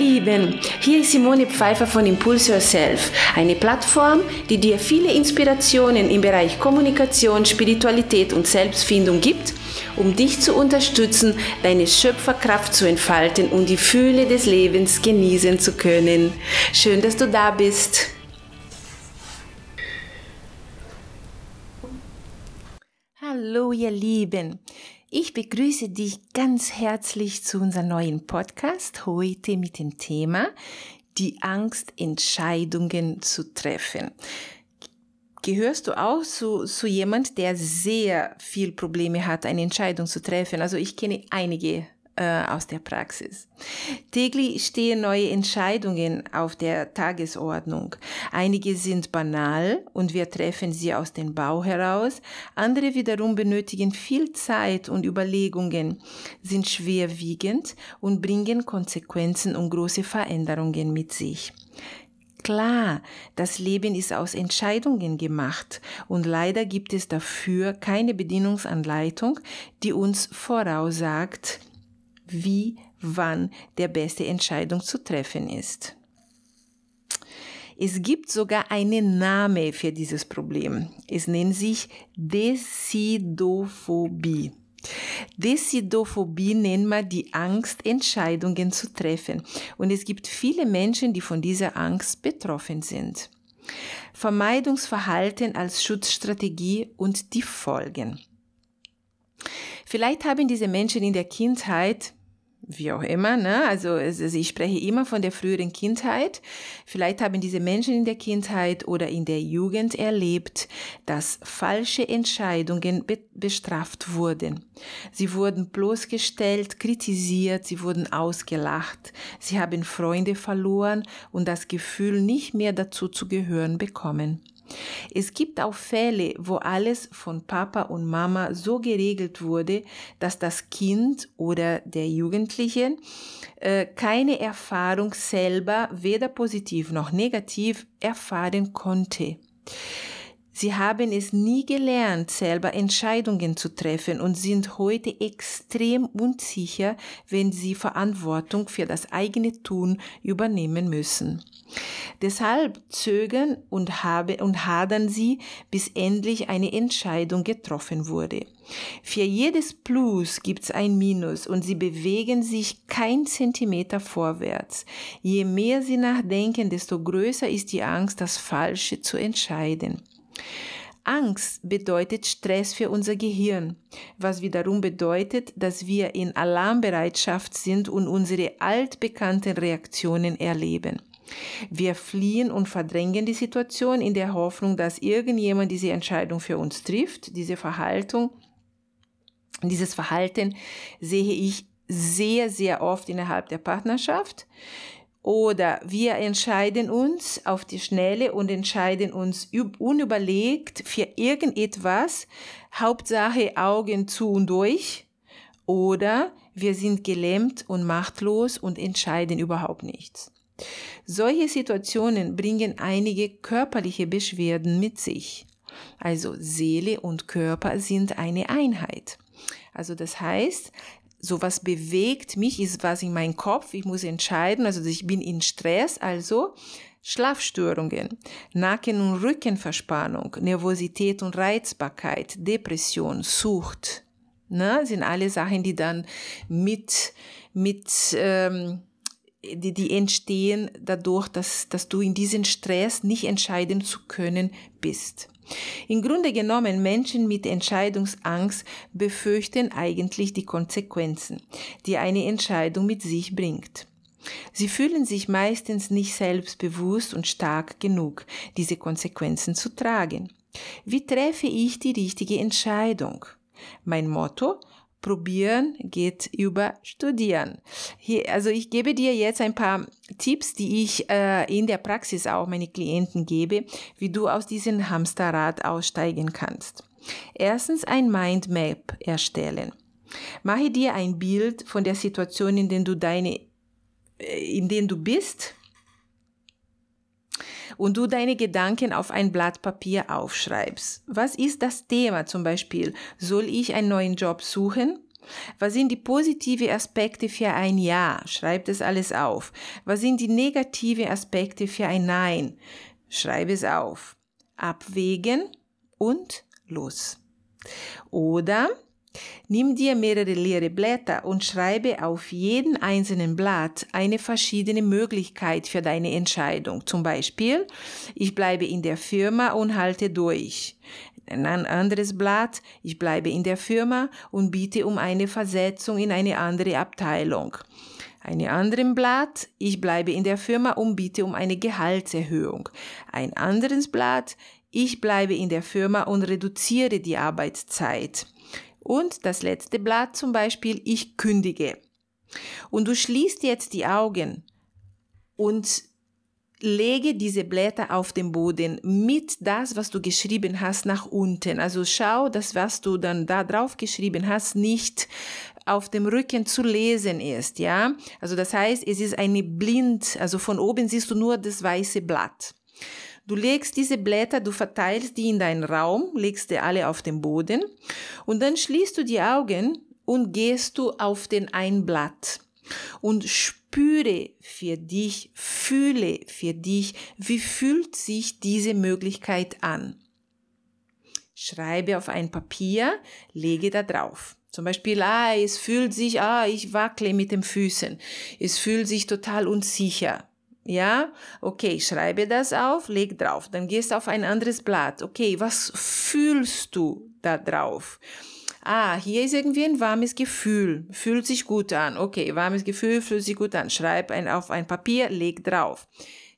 Lieben, hier ist Simone Pfeiffer von Impulse Yourself, eine Plattform, die dir viele Inspirationen im Bereich Kommunikation, Spiritualität und Selbstfindung gibt, um dich zu unterstützen, deine Schöpferkraft zu entfalten und die Fühle des Lebens genießen zu können. Schön, dass du da bist. Hallo ihr Lieben. Ich begrüße dich ganz herzlich zu unserem neuen Podcast heute mit dem Thema die Angst, Entscheidungen zu treffen. Gehörst du auch zu, zu jemand, der sehr viel Probleme hat, eine Entscheidung zu treffen? Also ich kenne einige äh, aus der Praxis. Täglich stehen neue Entscheidungen auf der Tagesordnung. Einige sind banal und wir treffen sie aus dem Bau heraus. Andere wiederum benötigen viel Zeit und Überlegungen, sind schwerwiegend und bringen Konsequenzen und große Veränderungen mit sich. Klar, das Leben ist aus Entscheidungen gemacht und leider gibt es dafür keine Bedienungsanleitung, die uns voraussagt, wie, wann der beste Entscheidung zu treffen ist. Es gibt sogar einen Name für dieses Problem. Es nennt sich Decidophobie. Decidophobie nennt man die Angst, Entscheidungen zu treffen. Und es gibt viele Menschen, die von dieser Angst betroffen sind. Vermeidungsverhalten als Schutzstrategie und die Folgen. Vielleicht haben diese Menschen in der Kindheit wie auch immer, ne? Also, ich spreche immer von der früheren Kindheit. Vielleicht haben diese Menschen in der Kindheit oder in der Jugend erlebt, dass falsche Entscheidungen be bestraft wurden. Sie wurden bloßgestellt, kritisiert, sie wurden ausgelacht. Sie haben Freunde verloren und das Gefühl, nicht mehr dazu zu gehören bekommen. Es gibt auch Fälle, wo alles von Papa und Mama so geregelt wurde, dass das Kind oder der Jugendliche äh, keine Erfahrung selber, weder positiv noch negativ, erfahren konnte. Sie haben es nie gelernt, selber Entscheidungen zu treffen und sind heute extrem unsicher, wenn sie Verantwortung für das eigene Tun übernehmen müssen. Deshalb zögern und, habe, und hadern sie, bis endlich eine Entscheidung getroffen wurde. Für jedes Plus gibt's ein Minus und sie bewegen sich kein Zentimeter vorwärts. Je mehr sie nachdenken, desto größer ist die Angst, das Falsche zu entscheiden. Angst bedeutet Stress für unser Gehirn, was wiederum bedeutet, dass wir in Alarmbereitschaft sind und unsere altbekannten Reaktionen erleben. Wir fliehen und verdrängen die Situation in der Hoffnung, dass irgendjemand diese Entscheidung für uns trifft. Diese Verhaltung, dieses Verhalten sehe ich sehr, sehr oft innerhalb der Partnerschaft. Oder wir entscheiden uns auf die Schnelle und entscheiden uns unüberlegt für irgendetwas, Hauptsache Augen zu und durch. Oder wir sind gelähmt und machtlos und entscheiden überhaupt nichts. Solche Situationen bringen einige körperliche Beschwerden mit sich. Also Seele und Körper sind eine Einheit. Also das heißt, sowas bewegt. Mich, ist was in meinem Kopf, ich muss entscheiden, also ich bin in Stress, also Schlafstörungen, Nacken- und Rückenverspannung, Nervosität und Reizbarkeit, Depression, Sucht, ne, sind alle Sachen, die dann mit, mit ähm, die, die entstehen dadurch, dass, dass du in diesem Stress nicht entscheiden zu können bist. Im Grunde genommen, Menschen mit Entscheidungsangst befürchten eigentlich die Konsequenzen, die eine Entscheidung mit sich bringt. Sie fühlen sich meistens nicht selbstbewusst und stark genug, diese Konsequenzen zu tragen. Wie treffe ich die richtige Entscheidung? Mein Motto, Probieren geht über Studieren. Hier, also ich gebe dir jetzt ein paar Tipps, die ich äh, in der Praxis auch meine Klienten gebe, wie du aus diesem Hamsterrad aussteigen kannst. Erstens ein Mindmap erstellen. Mache dir ein Bild von der Situation, in der du deine, äh, in der du bist und du deine Gedanken auf ein Blatt Papier aufschreibst. Was ist das Thema zum Beispiel? Soll ich einen neuen Job suchen? Was sind die positiven Aspekte für ein Ja? Schreib das alles auf. Was sind die negativen Aspekte für ein Nein? Schreib es auf. Abwägen und los. Oder Nimm dir mehrere leere Blätter und schreibe auf jeden einzelnen Blatt eine verschiedene Möglichkeit für deine Entscheidung. Zum Beispiel, ich bleibe in der Firma und halte durch. Ein anderes Blatt, ich bleibe in der Firma und biete um eine Versetzung in eine andere Abteilung. Ein anderes Blatt, ich bleibe in der Firma und biete um eine Gehaltserhöhung. Ein anderes Blatt, ich bleibe in der Firma und reduziere die Arbeitszeit. Und das letzte Blatt zum Beispiel, ich kündige. Und du schließt jetzt die Augen und lege diese Blätter auf den Boden mit das, was du geschrieben hast, nach unten. Also schau, dass was du dann da drauf geschrieben hast, nicht auf dem Rücken zu lesen ist, ja. Also das heißt, es ist eine blind, also von oben siehst du nur das weiße Blatt. Du legst diese Blätter, du verteilst die in deinen Raum, legst die alle auf den Boden und dann schließt du die Augen und gehst du auf den ein Blatt und spüre für dich, fühle für dich, wie fühlt sich diese Möglichkeit an. Schreibe auf ein Papier, lege da drauf. Zum Beispiel, ah, es fühlt sich, ah, ich wackle mit den Füßen. Es fühlt sich total unsicher. Ja, okay, schreibe das auf, leg drauf. Dann gehst du auf ein anderes Blatt. Okay, was fühlst du da drauf? Ah, hier ist irgendwie ein warmes Gefühl. Fühlt sich gut an. Okay, warmes Gefühl, fühlt sich gut an. Schreib ein, auf ein Papier, leg drauf.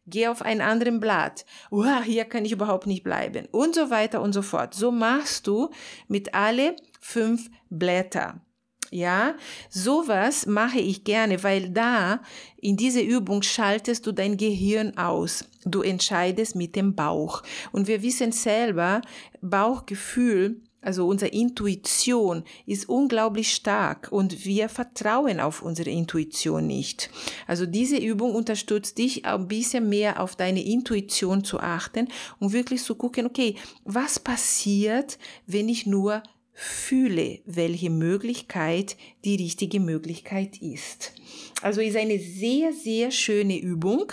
Geh auf ein anderes Blatt. Uah, hier kann ich überhaupt nicht bleiben. Und so weiter und so fort. So machst du mit alle fünf Blätter. Ja, sowas mache ich gerne, weil da in dieser Übung schaltest du dein Gehirn aus. Du entscheidest mit dem Bauch. Und wir wissen selber, Bauchgefühl, also unsere Intuition ist unglaublich stark und wir vertrauen auf unsere Intuition nicht. Also diese Übung unterstützt dich ein bisschen mehr auf deine Intuition zu achten und wirklich zu gucken, okay, was passiert, wenn ich nur fühle, welche Möglichkeit die richtige Möglichkeit ist. Also ist eine sehr, sehr schöne Übung,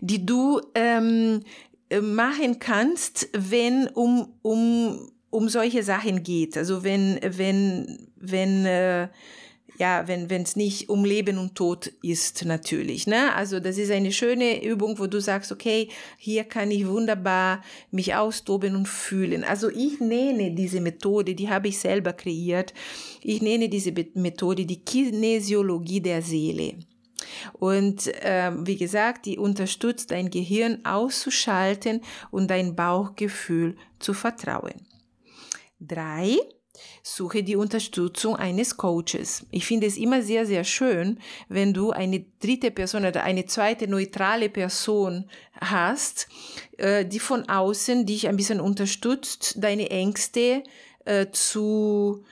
die du ähm, machen kannst, wenn um, um, um solche Sachen geht. Also wenn, wenn, wenn, äh, ja, wenn es nicht um Leben und Tod ist natürlich. Ne? Also das ist eine schöne Übung, wo du sagst, okay, hier kann ich wunderbar mich austoben und fühlen. Also ich nenne diese Methode, die habe ich selber kreiert. Ich nenne diese Methode die Kinesiologie der Seele. Und äh, wie gesagt, die unterstützt dein Gehirn auszuschalten und dein Bauchgefühl zu vertrauen. Drei, Suche die Unterstützung eines Coaches. Ich finde es immer sehr, sehr schön, wenn du eine dritte Person oder eine zweite neutrale Person hast, äh, die von außen dich ein bisschen unterstützt, deine Ängste äh, zu,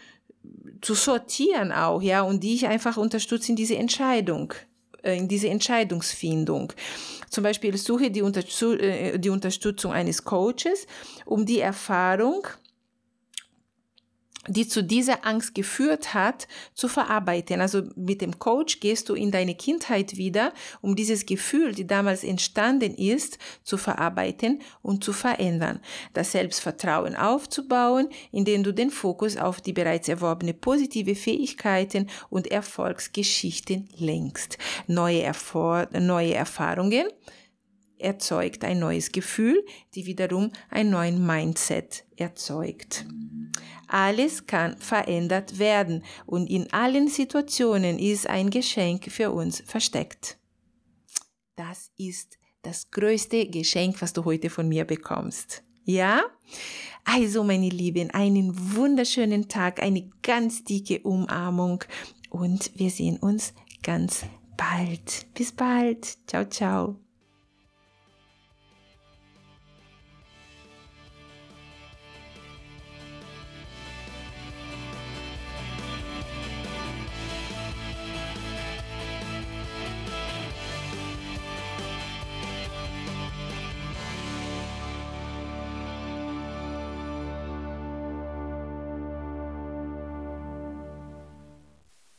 zu sortieren auch, ja, und dich einfach unterstützt in diese Entscheidung äh, in diese Entscheidungsfindung. Zum Beispiel suche die, Unterstützung, die Unterstützung eines Coaches, um die Erfahrung die zu dieser Angst geführt hat, zu verarbeiten. Also mit dem Coach gehst du in deine Kindheit wieder, um dieses Gefühl, die damals entstanden ist, zu verarbeiten und zu verändern. Das Selbstvertrauen aufzubauen, indem du den Fokus auf die bereits erworbene positive Fähigkeiten und Erfolgsgeschichten lenkst. Neue, Erfor neue Erfahrungen erzeugt ein neues Gefühl, die wiederum ein neuen Mindset erzeugt. Alles kann verändert werden und in allen Situationen ist ein Geschenk für uns versteckt. Das ist das größte Geschenk, was du heute von mir bekommst. Ja? Also, meine Lieben, einen wunderschönen Tag, eine ganz dicke Umarmung und wir sehen uns ganz bald. Bis bald. Ciao, ciao.